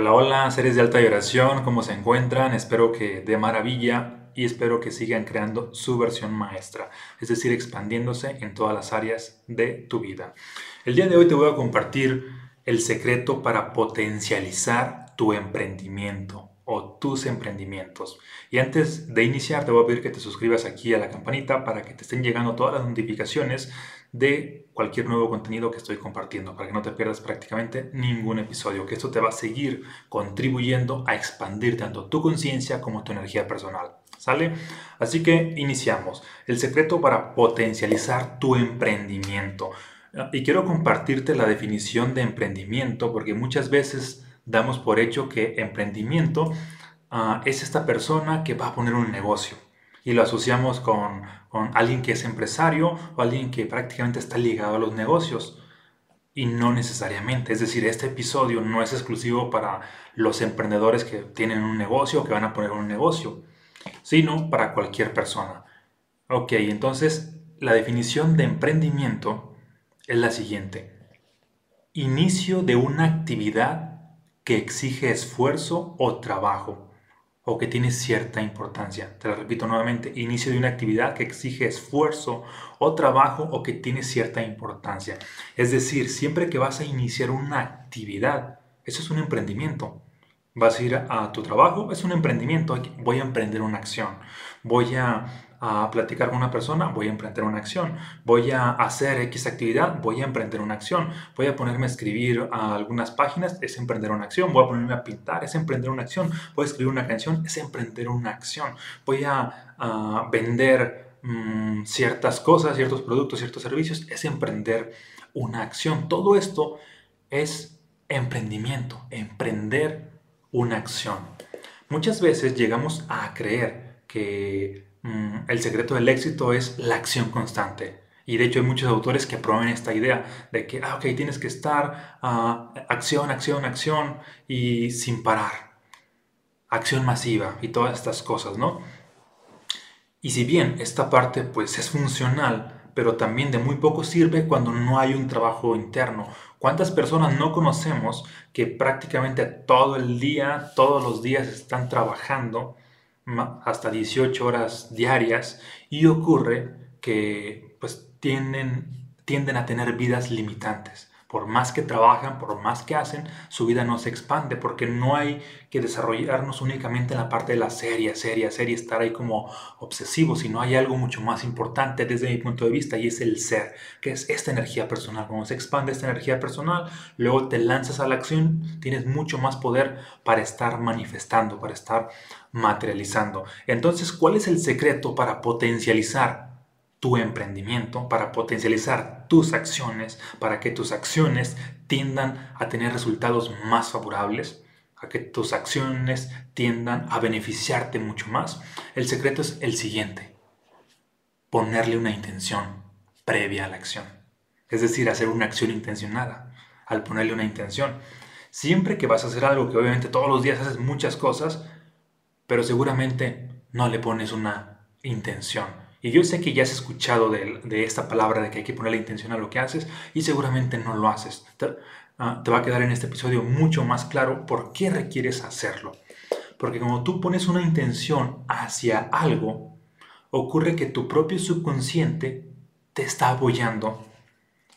Hola, hola, seres de alta vibración, ¿cómo se encuentran? Espero que de maravilla y espero que sigan creando su versión maestra, es decir, expandiéndose en todas las áreas de tu vida. El día de hoy te voy a compartir el secreto para potencializar tu emprendimiento o tus emprendimientos. Y antes de iniciar, te voy a pedir que te suscribas aquí a la campanita para que te estén llegando todas las notificaciones de cualquier nuevo contenido que estoy compartiendo, para que no te pierdas prácticamente ningún episodio, que esto te va a seguir contribuyendo a expandir tanto tu conciencia como tu energía personal. ¿Sale? Así que iniciamos. El secreto para potencializar tu emprendimiento. Y quiero compartirte la definición de emprendimiento porque muchas veces damos por hecho que emprendimiento ah, es esta persona que va a poner un negocio y lo asociamos con, con alguien que es empresario o alguien que prácticamente está ligado a los negocios y no necesariamente. Es decir, este episodio no es exclusivo para los emprendedores que tienen un negocio o que van a poner un negocio, sino para cualquier persona. Ok, entonces la definición de emprendimiento es la siguiente. Inicio de una actividad que exige esfuerzo o trabajo o que tiene cierta importancia. Te lo repito nuevamente, inicio de una actividad que exige esfuerzo o trabajo o que tiene cierta importancia. Es decir, siempre que vas a iniciar una actividad, eso es un emprendimiento. Vas a ir a tu trabajo, es un emprendimiento, voy a emprender una acción, voy a a platicar con una persona, voy a emprender una acción. Voy a hacer X actividad, voy a emprender una acción. Voy a ponerme a escribir algunas páginas, es emprender una acción. Voy a ponerme a pintar, es emprender una acción. Voy a escribir una canción, es emprender una acción. Voy a, vender mm, ciertas cosas, ciertos productos, ciertos servicios, es emprender una acción. Todo esto es emprendimiento, emprender una acción. Muchas veces llegamos a creer que Mm, el secreto del éxito es la acción constante. Y de hecho hay muchos autores que promueven esta idea de que, ah, ok, tienes que estar uh, acción, acción, acción y sin parar. Acción masiva y todas estas cosas, ¿no? Y si bien esta parte pues es funcional, pero también de muy poco sirve cuando no hay un trabajo interno. ¿Cuántas personas no conocemos que prácticamente todo el día, todos los días están trabajando hasta 18 horas diarias y ocurre que pues tienden, tienden a tener vidas limitantes. Por más que trabajan, por más que hacen, su vida no se expande porque no hay que desarrollarnos únicamente en la parte de la serie, serie, serie, estar ahí como obsesivos, sino hay algo mucho más importante desde mi punto de vista y es el ser, que es esta energía personal. Cuando se expande esta energía personal, luego te lanzas a la acción, tienes mucho más poder para estar manifestando, para estar materializando. Entonces, ¿cuál es el secreto para potencializar tu emprendimiento, para potencializar tus acciones, para que tus acciones tiendan a tener resultados más favorables, a que tus acciones tiendan a beneficiarte mucho más. El secreto es el siguiente, ponerle una intención previa a la acción. Es decir, hacer una acción intencionada al ponerle una intención. Siempre que vas a hacer algo, que obviamente todos los días haces muchas cosas, pero seguramente no le pones una intención y yo sé que ya has escuchado de, esta palabra de que hay que poner la intención a lo que haces y seguramente no lo haces. Ah, te, va a quedar en este episodio mucho más claro por qué requieres hacerlo. Porque como tú pones una intención hacia algo, ocurre que tu propio subconsciente te está apoyando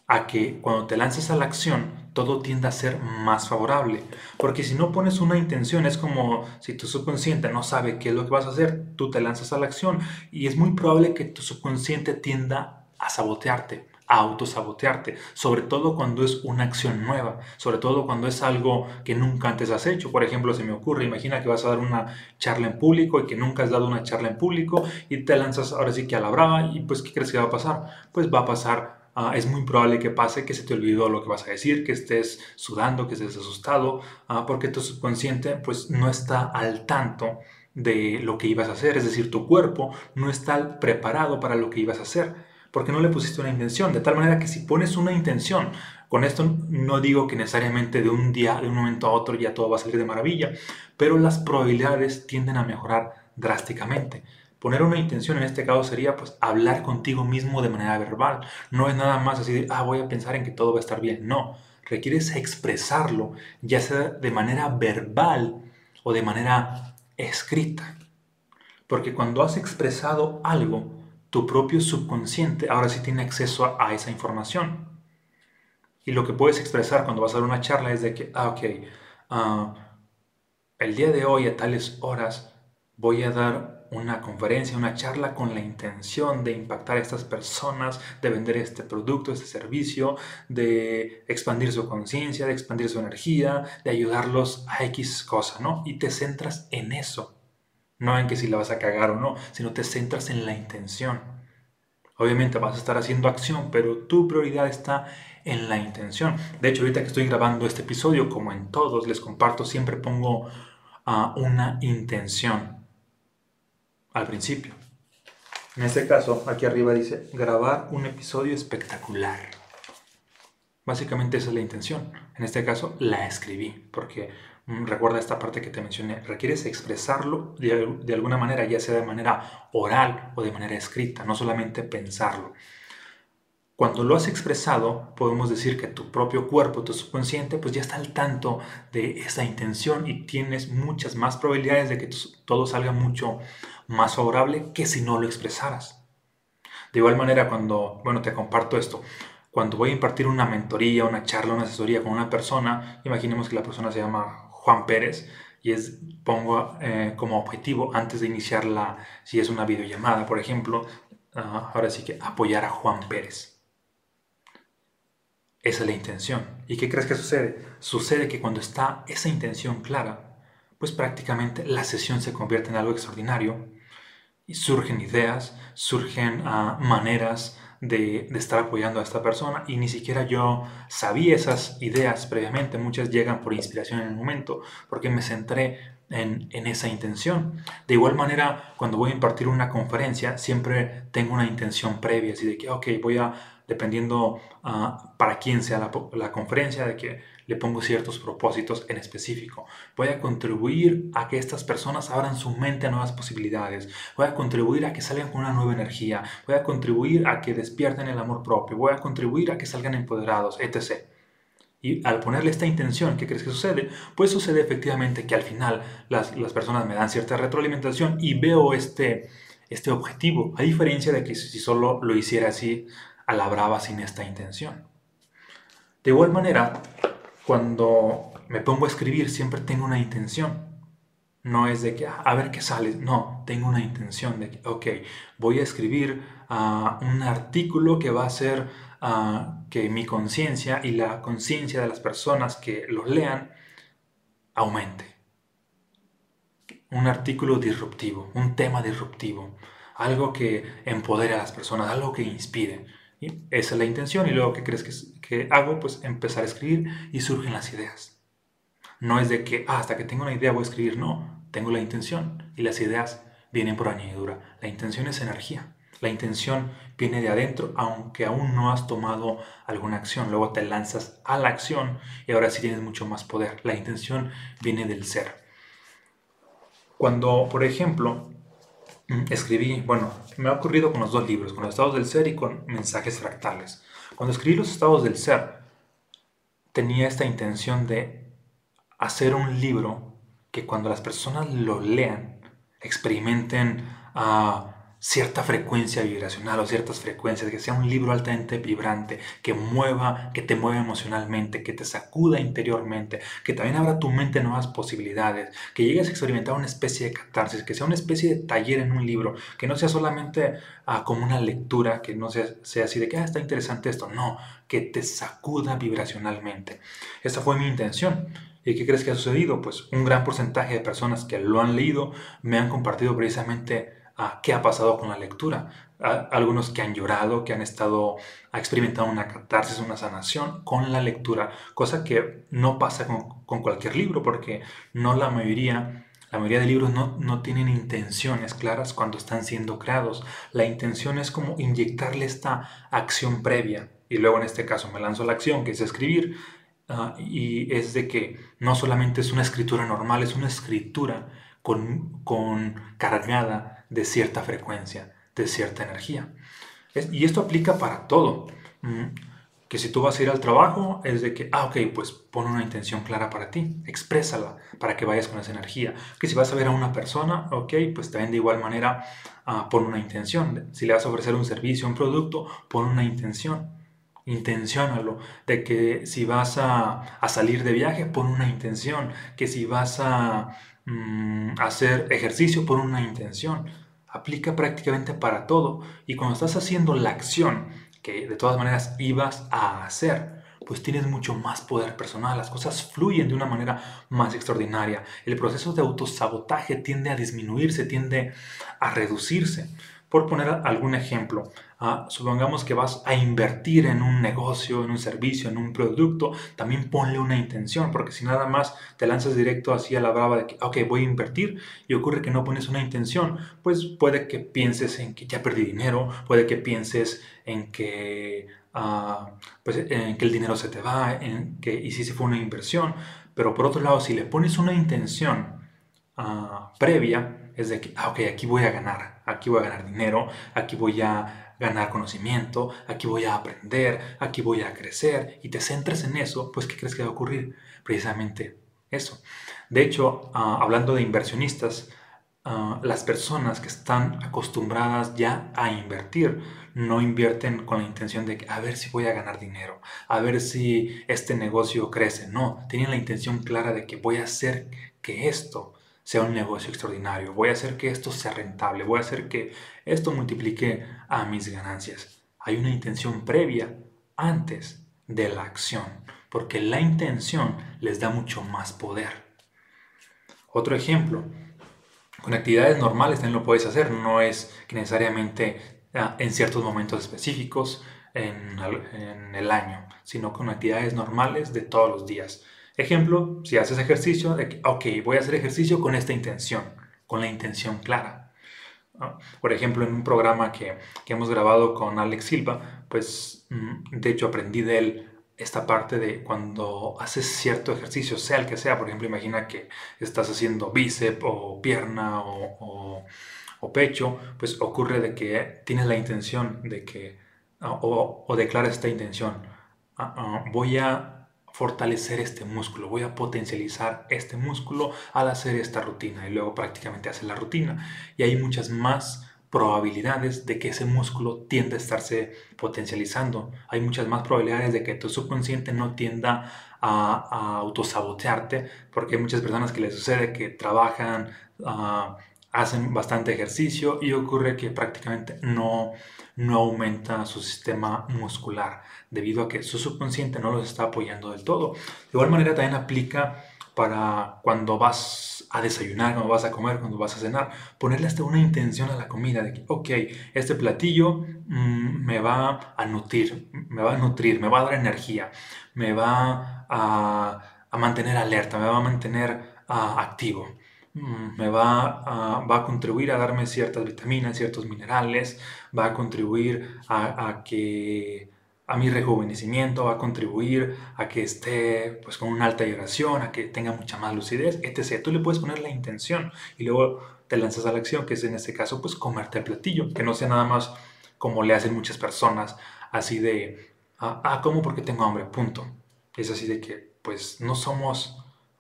a que cuando te lances a la acción todo tiende a ser más favorable. Porque si no pones una intención, es como si tu subconsciente no sabe qué es lo que vas a hacer, tú te lanzas a la acción y es muy probable que tu subconsciente tienda a sabotearte, a autosabotearte, sobre todo cuando es una acción nueva, sobre todo cuando es algo que nunca antes has hecho. Por ejemplo, se me ocurre, imagina que vas a dar una charla en público y que nunca has dado una charla en público y te lanzas ahora sí que a la brava y pues ¿qué crees que va a pasar? Pues va a pasar Ah, es muy probable que pase que se te olvidó lo que vas a decir, que estés sudando, que estés asustado, uh, porque tu subconsciente pues no está al tanto de lo que ibas a hacer, es decir, tu cuerpo no está preparado para lo que ibas a hacer, porque no le pusiste una intención, de tal manera que si pones una intención, con esto no digo que necesariamente de un día, de un momento a otro ya todo va a salir de maravilla, pero las probabilidades tienden a mejorar drásticamente. Poner una intención en este caso sería pues hablar contigo mismo de manera verbal. No es nada más así de, ah, voy a pensar en que todo va a estar bien. No, requieres expresarlo, ya sea de manera verbal o de manera escrita. Porque cuando has expresado algo, tu propio subconsciente ahora sí tiene acceso a, esa información. Y lo que puedes expresar cuando vas a dar una charla es de que, ah, ok, ah, el día de hoy a tales horas voy a dar una conferencia, una charla con la intención de impactar a estas personas, de vender este producto, este servicio, de expandir su conciencia, de expandir su energía, de ayudarlos a X cosa, ¿no? Y te centras en eso, no en que si la vas a cagar o no, sino te centras en la intención. Obviamente vas a estar haciendo acción, pero tu prioridad está en la intención. De hecho, ahorita que estoy grabando este episodio, como en todos les comparto, siempre pongo a una intención al principio. En este caso, aquí arriba dice grabar un episodio espectacular. Básicamente esa es la intención. En este caso la escribí, porque mm, recuerda esta parte que te mencioné, requieres expresarlo de, de, alguna manera, ya sea de manera oral o de manera escrita, no solamente pensarlo. Cuando lo has expresado, podemos decir que tu propio cuerpo, tu subconsciente, pues ya está al tanto de esa intención y tienes muchas más probabilidades de que todo salga mucho más favorable que si no lo expresaras. De igual manera, cuando, bueno, te comparto esto, cuando voy a impartir una mentoría, una charla, una asesoría con una persona, imaginemos que la persona se llama Juan Pérez y es, pongo eh, como objetivo antes de iniciarla, si es una videollamada, por ejemplo, ah, ahora sí que apoyar a Juan Pérez. Esa es la intención. ¿Y qué crees que sucede? Sucede que cuando está esa intención clara, pues prácticamente la sesión se convierte en algo extraordinario surgen ideas, surgen ah, maneras de, estar apoyando a esta persona y ni siquiera yo sabía esas ideas previamente, muchas llegan por inspiración en el momento, porque me centré en, en, esa intención. De igual manera, cuando voy a impartir una conferencia, siempre tengo una intención previa, así de que, ok, voy a, dependiendo ah, para quién sea la, la conferencia, de que le pongo ciertos propósitos en específico. Voy a contribuir a que estas personas abran su mente a nuevas posibilidades. Voy a contribuir a que salgan con una nueva energía. Voy a contribuir a que despierten el amor propio. Voy a contribuir a que salgan empoderados, etc. Y al ponerle esta intención, ¿qué crees que sucede? Pues sucede efectivamente que al final las, las personas me dan cierta retroalimentación y veo este, este objetivo, a diferencia de que si solo lo hiciera así a la brava sin esta intención. De igual manera, cuando me pongo a escribir siempre tengo una intención. No es de que, ah, a ver qué sale. No, tengo una intención de que, ok, voy a escribir ah, un artículo que va a hacer ah, que mi conciencia y la conciencia de las personas que lo lean aumente. Un artículo disruptivo, un tema disruptivo, algo que empodere a las personas, algo que inspire. Esa es la intención y luego, ¿qué crees que, hago? Pues empezar a escribir y surgen las ideas. No es de que ah, hasta que tengo una idea voy a escribir, no, tengo la intención y las ideas vienen por añadidura. La intención es energía. La intención viene de adentro, aunque aún no has tomado alguna acción. Luego te lanzas a la acción y ahora sí tienes mucho más poder. La intención viene del ser. Cuando, por ejemplo, escribí, bueno, me ha ocurrido con los dos libros, con los estados del ser y con mensajes fractales. Cuando escribí los estados del ser, tenía esta intención de hacer un libro que cuando las personas lo lean, experimenten a cierta frecuencia vibracional o ciertas frecuencias, que sea un libro altamente vibrante, que mueva, que te mueva emocionalmente, que te sacuda interiormente, que también abra tu mente nuevas posibilidades, que llegues a experimentar una especie de catarsis, que sea una especie de taller en un libro, que no sea solamente ah, como una lectura, que no sea, sea así de que ah, está interesante esto, no, que te sacuda vibracionalmente. Esa fue mi intención. ¿Y qué crees que ha sucedido? Pues un gran porcentaje de personas que lo han leído me han compartido precisamente qué ha pasado con la lectura. algunos que han llorado, que han estado, ha experimentado una catarsis, una sanación con la lectura, cosa que no pasa con, con cualquier libro, porque no la mayoría, la mayoría de libros no, no, tienen intenciones claras cuando están siendo creados. La intención es como inyectarle esta acción previa. Y luego en este caso me lanzo a la acción, que es escribir, ah, y es de que no solamente es una escritura normal, es una escritura con, con cargada de cierta frecuencia, de cierta energía. y esto aplica para todo. Mm, Que si tú vas a ir al trabajo, es de que, ah, ok, pues pon una intención clara para ti, exprésala para que vayas con esa energía. Que si vas a ver a una persona, ok, pues también de igual manera uh, pon una intención. Si le vas a ofrecer un servicio, un producto, pon una intención. Intenciónalo. De que si vas a, a salir de viaje, pon una intención. Que si vas a mm, hacer ejercicio, pon una intención aplica prácticamente para todo. Y cuando estás haciendo la acción que de todas maneras ibas a hacer, pues tienes mucho más poder personal, las cosas fluyen de una manera más extraordinaria. El proceso de autosabotaje tiende a disminuirse, tiende a reducirse. Por poner algún ejemplo, supongamos que vas a invertir en un negocio, en un servicio, en un producto, también ponle una intención, porque si nada más te lanzas directo así a la brava de que, ok, voy a invertir y ocurre que no pones una intención, pues puede que pienses en que ya perdí dinero, puede que pienses en que, ah, pues, en que el dinero se te va, en que y si se fue una inversión, pero por otro lado, si le pones una intención ah, previa, es de que, ah, ok, aquí voy a ganar, aquí voy a ganar dinero, aquí voy a ganar conocimiento, aquí voy a aprender, aquí voy a crecer, y te centres en eso, pues ¿qué crees que va a ocurrir? Precisamente eso. De hecho, ah, hablando de inversionistas, ah, las personas que están acostumbradas ya a invertir no invierten con la intención de a ver si voy a ganar dinero, a ver si este negocio crece. No, tienen la intención clara de que voy a hacer que esto sea un negocio extraordinario, voy a hacer que esto sea rentable, voy a hacer que esto multiplique a mis ganancias. Hay una intención previa antes de la acción, porque la intención les da mucho más poder. Otro ejemplo, con actividades normales también lo puedes hacer, no es que necesariamente ah, en ciertos momentos específicos en, en el año, sino con actividades normales de todos los días. Ejemplo, si haces ejercicio, ok, voy a hacer ejercicio con esta intención, con la intención clara. Por ejemplo, en un programa que, que, hemos grabado con Alex Silva, pues mm, de hecho aprendí de él esta parte de cuando haces cierto ejercicio, sea el que sea, por ejemplo, imagina que estás haciendo bíceps o pierna o, o, pecho, pues ocurre de que tienes la intención de que, o, o declaras esta intención, ah, ah, voy a fortalecer este músculo, voy a potencializar este músculo al hacer esta rutina y luego prácticamente hace la rutina y hay muchas más probabilidades de que ese músculo tienda a estarse potencializando. Hay muchas más probabilidades de que tu subconsciente no tienda a, autosabotearte, porque hay muchas personas que les sucede que trabajan, ah, hacen bastante ejercicio y ocurre que prácticamente no, no aumenta su sistema muscular debido a que su subconsciente no los está apoyando del todo. De igual manera también aplica para cuando vas a desayunar, cuando vas a comer, cuando vas a cenar, ponerle hasta una intención a la comida de que, ok, este platillo mm, me va a nutrir, me va a nutrir, me va a dar energía, me va a, a mantener alerta, me va a mantener uh, activo. Mm, me va a, va contribuir a darme ciertas vitaminas, ciertos minerales, va a contribuir a, que a mi rejuvenecimiento, va a contribuir a que esté pues con una alta vibración, a que tenga mucha más lucidez, etc. Tú le puedes poner la intención y luego te lanzas a la acción, que es en este caso pues comerte el platillo, que no sea nada más como le hacen muchas personas, así de, ah, ah ¿cómo? Porque tengo hambre, punto. Es así de que pues no somos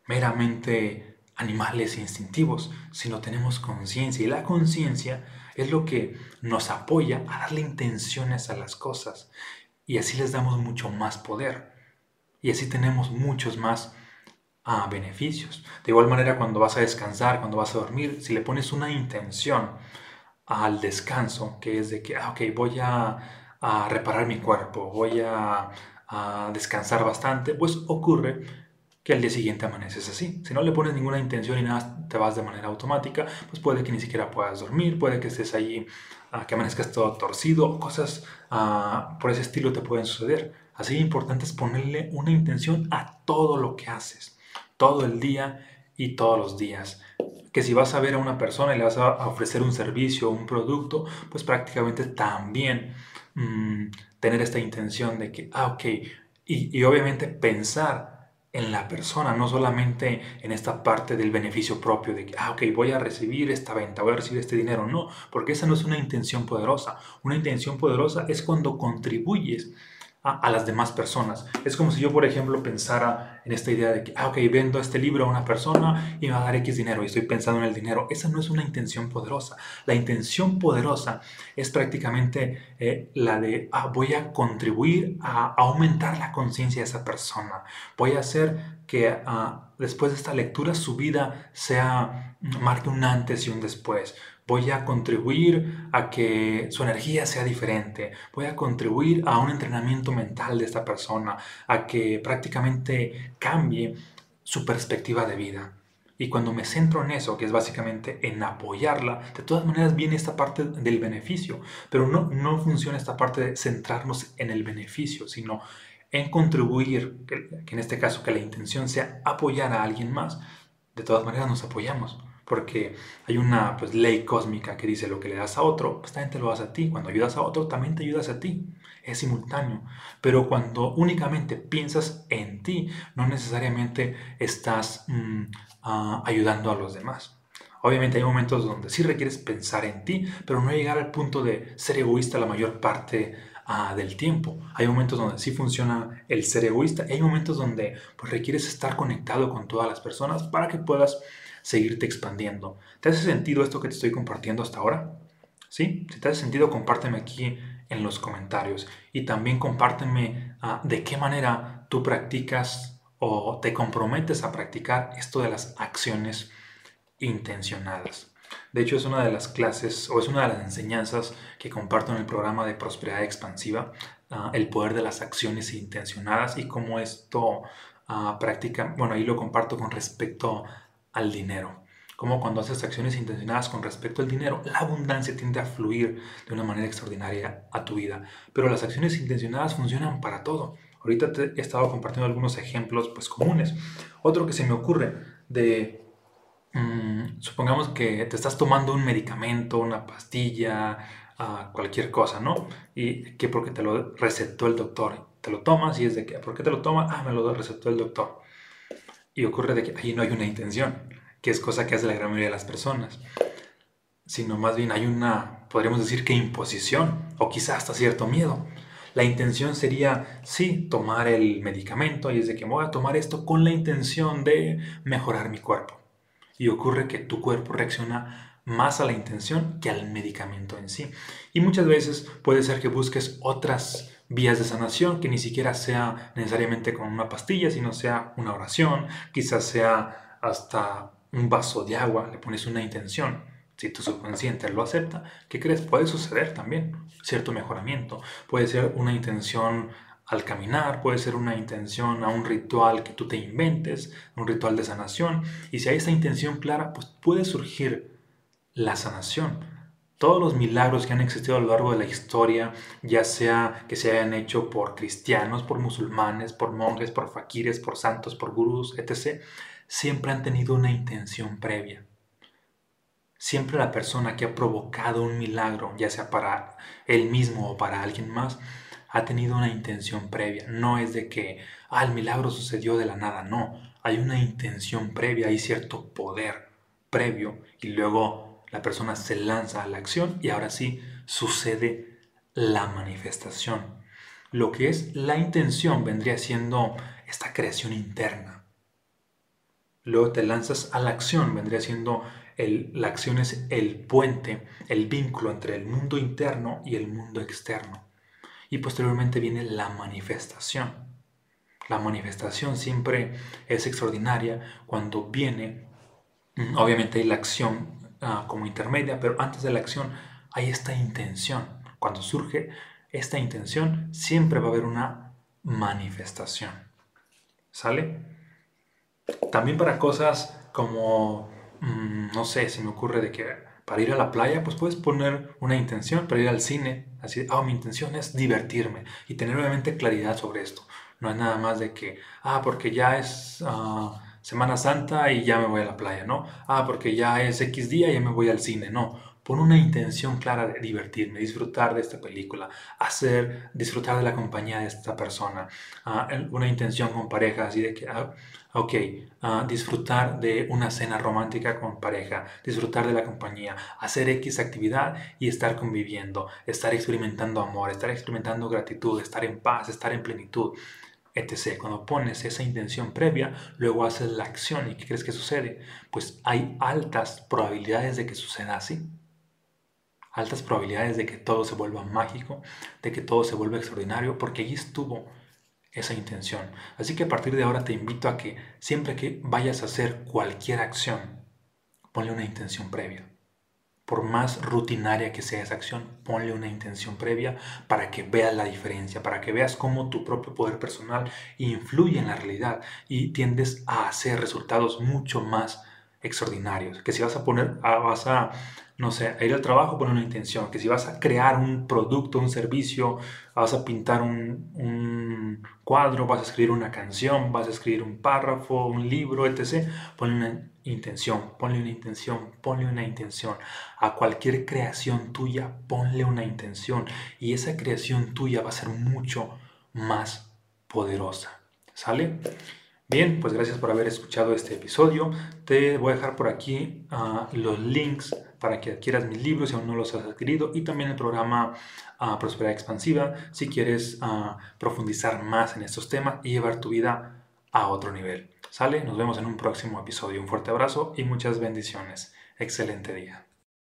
meramente animales instintivos, sino tenemos conciencia. Y la conciencia es lo que nos apoya a darle intenciones a las cosas. Y así les damos mucho más poder. Y así tenemos muchos más ah, beneficios. De igual manera, cuando vas a descansar, cuando vas a dormir, si le pones una intención al descanso, que es de que, ah, ok, voy a, reparar mi cuerpo, voy a, a descansar bastante, pues ocurre que al día siguiente amaneces así. Si no le pones ninguna intención y nada, te vas de manera automática, pues puede que ni siquiera puedas dormir, puede que estés allí, uh, que amanezcas todo torcido, cosas uh, por ese estilo te pueden suceder. Así importante es ponerle una intención a todo lo que haces, todo el día y todos los días. Que si vas a ver a una persona y le vas a ofrecer un servicio o un producto, pues prácticamente también mmm, tener esta intención de que, ah, ok, y, y obviamente pensar en la persona, no solamente en esta parte del beneficio propio de que, ah, ok, voy a recibir esta venta, voy a recibir este dinero. No, porque esa no es una intención poderosa. Una intención poderosa es cuando contribuyes a, las demás personas. Es como si yo, por ejemplo, pensara en esta idea de que, ah, ok, vendo este libro a una persona y me va a dar X dinero y estoy pensando en el dinero. Esa no es una intención poderosa. La intención poderosa es prácticamente eh, la de, ah, voy a contribuir a aumentar la conciencia de esa persona. Voy a hacer que ah, después de esta lectura su vida sea, marque un antes y un después voy a contribuir a que su energía sea diferente, voy a contribuir a un entrenamiento mental de esta persona, a que prácticamente cambie su perspectiva de vida. Y cuando me centro en eso, que es básicamente en apoyarla, de todas maneras viene esta parte del beneficio, pero no, no funciona esta parte de centrarnos en el beneficio, sino en contribuir, que, en este caso que la intención sea apoyar a alguien más. De todas maneras nos apoyamos porque hay una pues, ley cósmica que dice lo que le das a otro, pues también te lo das a ti. Cuando ayudas a otro, también te ayudas a ti. Es simultáneo. Pero cuando únicamente piensas en ti, no necesariamente estás mm, ah, ayudando a los demás. Obviamente hay momentos donde sí requieres pensar en ti, pero no llegar al punto de ser egoísta la mayor parte ah, del tiempo. Hay momentos donde sí funciona el ser egoísta hay momentos donde pues, requieres estar conectado con todas las personas para que puedas seguirte expandiendo. ¿Te hace sentido esto que te estoy compartiendo hasta ahora? ¿Sí? Si te hace sentido, compárteme aquí en los comentarios y también compárteme ah, de qué manera tú practicas o te comprometes a practicar esto de las acciones intencionadas. De hecho, es una de las clases o es una de las enseñanzas que comparto en el programa de prosperidad expansiva, ah, el poder de las acciones intencionadas y cómo esto uh, practica, bueno, ahí lo comparto con respecto al dinero. Como cuando haces acciones intencionadas con respecto al dinero, la abundancia tiende a fluir de una manera extraordinaria a tu vida. Pero las acciones intencionadas funcionan para todo. Ahorita te he estado compartiendo algunos ejemplos pues, comunes. Otro que se me ocurre de, mm, supongamos que te estás tomando un medicamento, una pastilla, uh, cualquier cosa, ¿no? Y que porque te lo recetó el doctor. Te lo tomas y es de que, ¿por qué te lo tomas? Ah, me lo recetó el doctor. Y ocurre que ahí no hay una intención, que es cosa que hace la gran mayoría de las personas, sino más bien hay una, podríamos decir que imposición, o quizás hasta cierto miedo. La intención sería, sí, tomar el medicamento y es de que voy a tomar esto con la intención de mejorar mi cuerpo. Y ocurre que tu cuerpo reacciona más a la intención que al medicamento en sí. Y muchas veces puede ser que busques otras vías de sanación, que ni siquiera sea necesariamente con una pastilla, sino sea una oración, quizás sea hasta un vaso de agua, le pones una intención. Si tu subconsciente lo acepta, ¿qué crees? Puede suceder también cierto mejoramiento. Puede ser una intención al caminar, puede ser una intención a un ritual que tú te inventes, un ritual de sanación. Y si hay esa intención clara, pues puede surgir la sanación todos los milagros que han existido a lo largo de la historia, ya sea que se hayan hecho por cristianos, por musulmanes, por monjes, por faquires, por santos, por gurús, etc., siempre han tenido una intención previa. Siempre la persona que ha provocado un milagro, ya sea para él mismo o para alguien más, ha tenido una intención previa. No es de que, ah, el milagro sucedió de la nada, no. Hay una intención previa, hay cierto poder previo y luego la persona se lanza a la acción y ahora sí sucede la manifestación. Lo que es la intención vendría siendo esta creación interna. Luego te lanzas a la acción, vendría siendo el, la acción es el puente, el vínculo entre el mundo interno y el mundo externo. Y posteriormente viene la manifestación. La manifestación siempre es extraordinaria cuando viene, obviamente la acción Ah, como intermedia, pero antes de la acción hay esta intención. Cuando surge esta intención, siempre va a haber una manifestación. ¿Sale? También para cosas como, mm, no sé, se me ocurre de que para ir a la playa, pues puedes poner una intención, para ir al cine, así, ah, mi intención es divertirme y tener obviamente claridad sobre esto. No es nada más de que, ah, porque ya es... Ah, Semana Santa y ya me voy a la playa, ¿no? Ah, porque ya es X día y ya me voy al cine, no. Pon una intención clara de divertirme, disfrutar de esta película, hacer, disfrutar de la compañía de esta persona. Ah, una intención con pareja, así de que, ah, ok, ah, disfrutar de una cena romántica con pareja, disfrutar de la compañía, hacer X actividad y estar conviviendo, estar experimentando amor, estar experimentando gratitud, estar en paz, estar en plenitud etc. Cuando pones esa intención previa, luego haces la acción y ¿qué crees que sucede? Pues hay altas probabilidades de que suceda así. Altas probabilidades de que todo se vuelva mágico, de que todo se vuelva extraordinario, porque allí estuvo esa intención. Así que a partir de ahora te invito a que siempre que vayas a hacer cualquier acción, ponle una intención previa por más rutinaria que sea esa acción, ponle una intención previa para que veas la diferencia, para que veas cómo tu propio poder personal influye en la realidad y tiendes a hacer resultados mucho más extraordinarios. Que si vas a poner, ah, vas a, no sé, ir al trabajo, pon una intención. Que si vas a crear un producto, un servicio, vas a pintar un cuadro, vas a escribir una canción, vas a escribir un párrafo, un libro, etc. Ponle una intención, ponle una intención, ponle una intención. A cualquier creación tuya, ponle una intención. Y esa creación tuya va a ser mucho más poderosa. ¿Sale? Bien, pues gracias por haber escuchado este episodio. Te voy a dejar por aquí ah, los links para que adquieras mis libros si aún no los has adquirido y también el programa uh, Prosperidad Expansiva si quieres ah, profundizar más en estos temas y llevar tu vida a otro nivel. ¿Sale? Nos vemos en un próximo episodio. Un fuerte abrazo y muchas bendiciones. Excelente día.